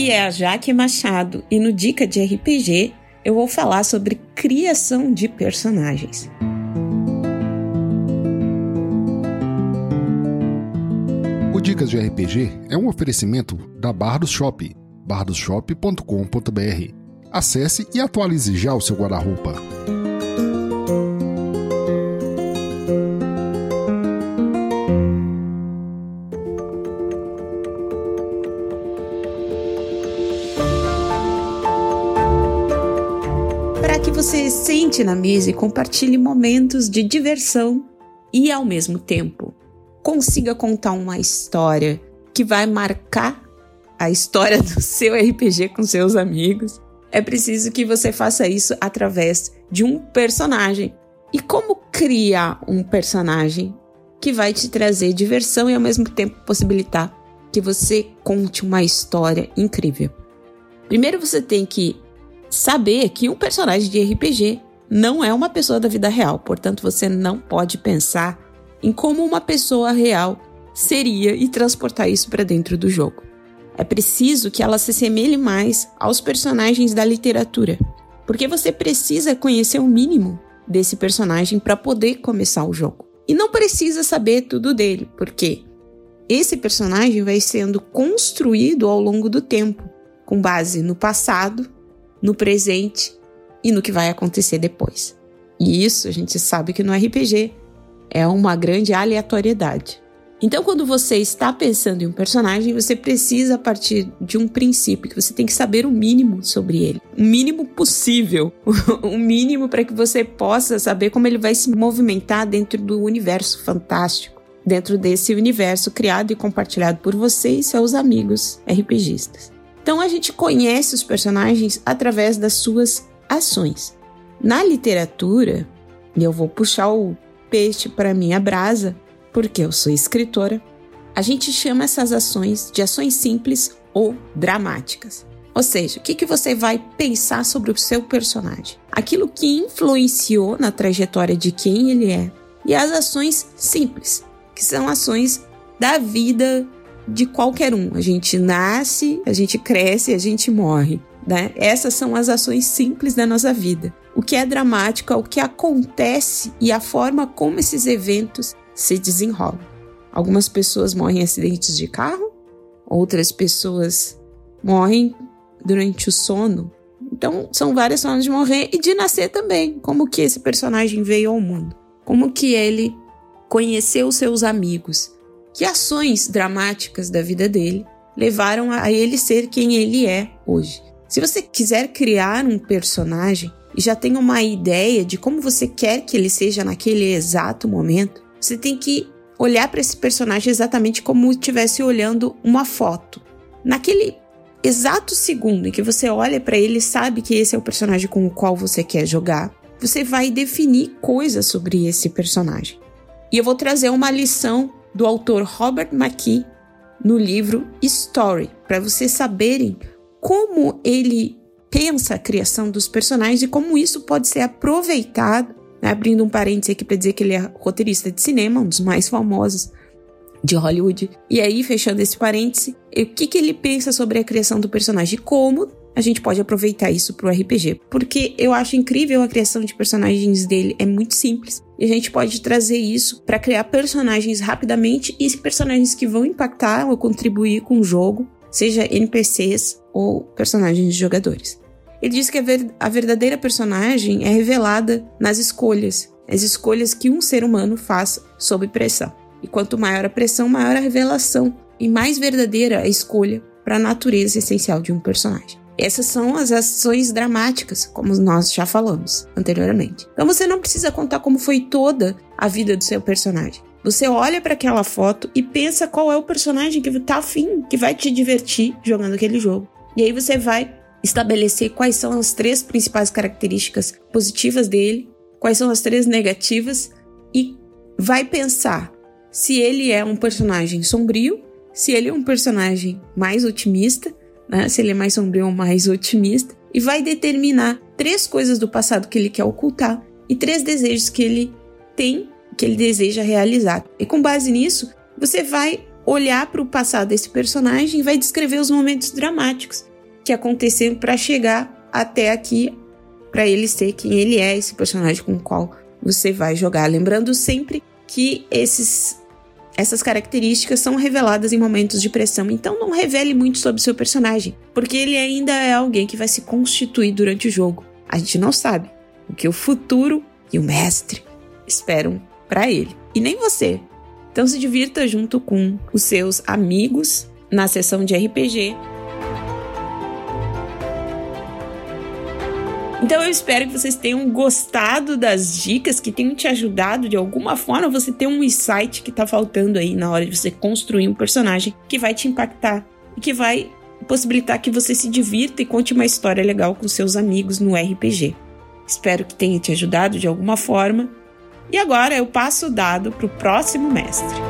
Aqui é a Jaque Machado e no Dica de RPG eu vou falar sobre criação de personagens. O Dicas de RPG é um oferecimento da Bardos Shop, bardosshop.com.br. Acesse e atualize já o seu guarda-roupa. Você sente na mesa e compartilhe momentos de diversão e, ao mesmo tempo, consiga contar uma história que vai marcar a história do seu RPG com seus amigos. É preciso que você faça isso através de um personagem. E como criar um personagem que vai te trazer diversão e ao mesmo tempo possibilitar que você conte uma história incrível? Primeiro você tem que saber que um personagem de RPG não é uma pessoa da vida real, portanto você não pode pensar em como uma pessoa real seria e transportar isso para dentro do jogo. É preciso que ela se assemelhe mais aos personagens da literatura, porque você precisa conhecer o mínimo desse personagem para poder começar o jogo. E não precisa saber tudo dele, porque esse personagem vai sendo construído ao longo do tempo, com base no passado no presente e no que vai acontecer depois. E isso a gente sabe que no RPG é uma grande aleatoriedade. Então, quando você está pensando em um personagem, você precisa partir de um princípio que você tem que saber o mínimo sobre ele, o mínimo possível, o mínimo para que você possa saber como ele vai se movimentar dentro do universo fantástico, dentro desse universo criado e compartilhado por você e seus amigos RPGistas. Então a gente conhece os personagens através das suas ações. Na literatura, e eu vou puxar o peixe para minha brasa, porque eu sou escritora, a gente chama essas ações de ações simples ou dramáticas. Ou seja, o que, que você vai pensar sobre o seu personagem? Aquilo que influenciou na trajetória de quem ele é. E as ações simples, que são ações da vida de qualquer um. A gente nasce, a gente cresce, a gente morre. Né? Essas são as ações simples da nossa vida. O que é dramático é o que acontece e a forma como esses eventos se desenrolam. Algumas pessoas morrem em acidentes de carro, outras pessoas morrem durante o sono. Então, são várias formas de morrer e de nascer também. Como que esse personagem veio ao mundo? Como que ele conheceu seus amigos? Que ações dramáticas da vida dele levaram a ele ser quem ele é hoje? Se você quiser criar um personagem e já tem uma ideia de como você quer que ele seja naquele exato momento, você tem que olhar para esse personagem exatamente como estivesse olhando uma foto. Naquele exato segundo em que você olha para ele e sabe que esse é o personagem com o qual você quer jogar, você vai definir coisas sobre esse personagem. E eu vou trazer uma lição do autor Robert McKee no livro Story, para vocês saberem como ele pensa a criação dos personagens e como isso pode ser aproveitado, né? abrindo um parênteses aqui para dizer que ele é roteirista de cinema, um dos mais famosos de Hollywood. E aí, fechando esse parêntese, o que, que ele pensa sobre a criação do personagem? Como a gente pode aproveitar isso pro RPG. Porque eu acho incrível a criação de personagens dele, é muito simples. E a gente pode trazer isso para criar personagens rapidamente e personagens que vão impactar ou contribuir com o jogo, seja NPCs ou personagens de jogadores. Ele diz que a, ver a verdadeira personagem é revelada nas escolhas, as escolhas que um ser humano faz sob pressão. E quanto maior a pressão, maior a revelação e mais verdadeira a escolha para a natureza essencial de um personagem. Essas são as ações dramáticas, como nós já falamos anteriormente. Então você não precisa contar como foi toda a vida do seu personagem. Você olha para aquela foto e pensa qual é o personagem que tá afim, que vai te divertir jogando aquele jogo. E aí você vai estabelecer quais são as três principais características positivas dele, quais são as três negativas e vai pensar se ele é um personagem sombrio, se ele é um personagem mais otimista né? se ele é mais sombrio ou mais otimista, e vai determinar três coisas do passado que ele quer ocultar e três desejos que ele tem, que ele deseja realizar. E com base nisso, você vai olhar para o passado desse personagem e vai descrever os momentos dramáticos que aconteceram para chegar até aqui, para ele ser quem ele é, esse personagem com o qual você vai jogar. Lembrando sempre que esses essas características são reveladas em momentos de pressão, então não revele muito sobre seu personagem, porque ele ainda é alguém que vai se constituir durante o jogo. A gente não sabe o que o futuro e o mestre esperam para ele. E nem você. Então se divirta junto com os seus amigos na sessão de RPG Então eu espero que vocês tenham gostado das dicas, que tenham te ajudado de alguma forma você ter um insight que tá faltando aí na hora de você construir um personagem que vai te impactar e que vai possibilitar que você se divirta e conte uma história legal com seus amigos no RPG. Espero que tenha te ajudado de alguma forma. E agora eu passo o dado para o próximo mestre.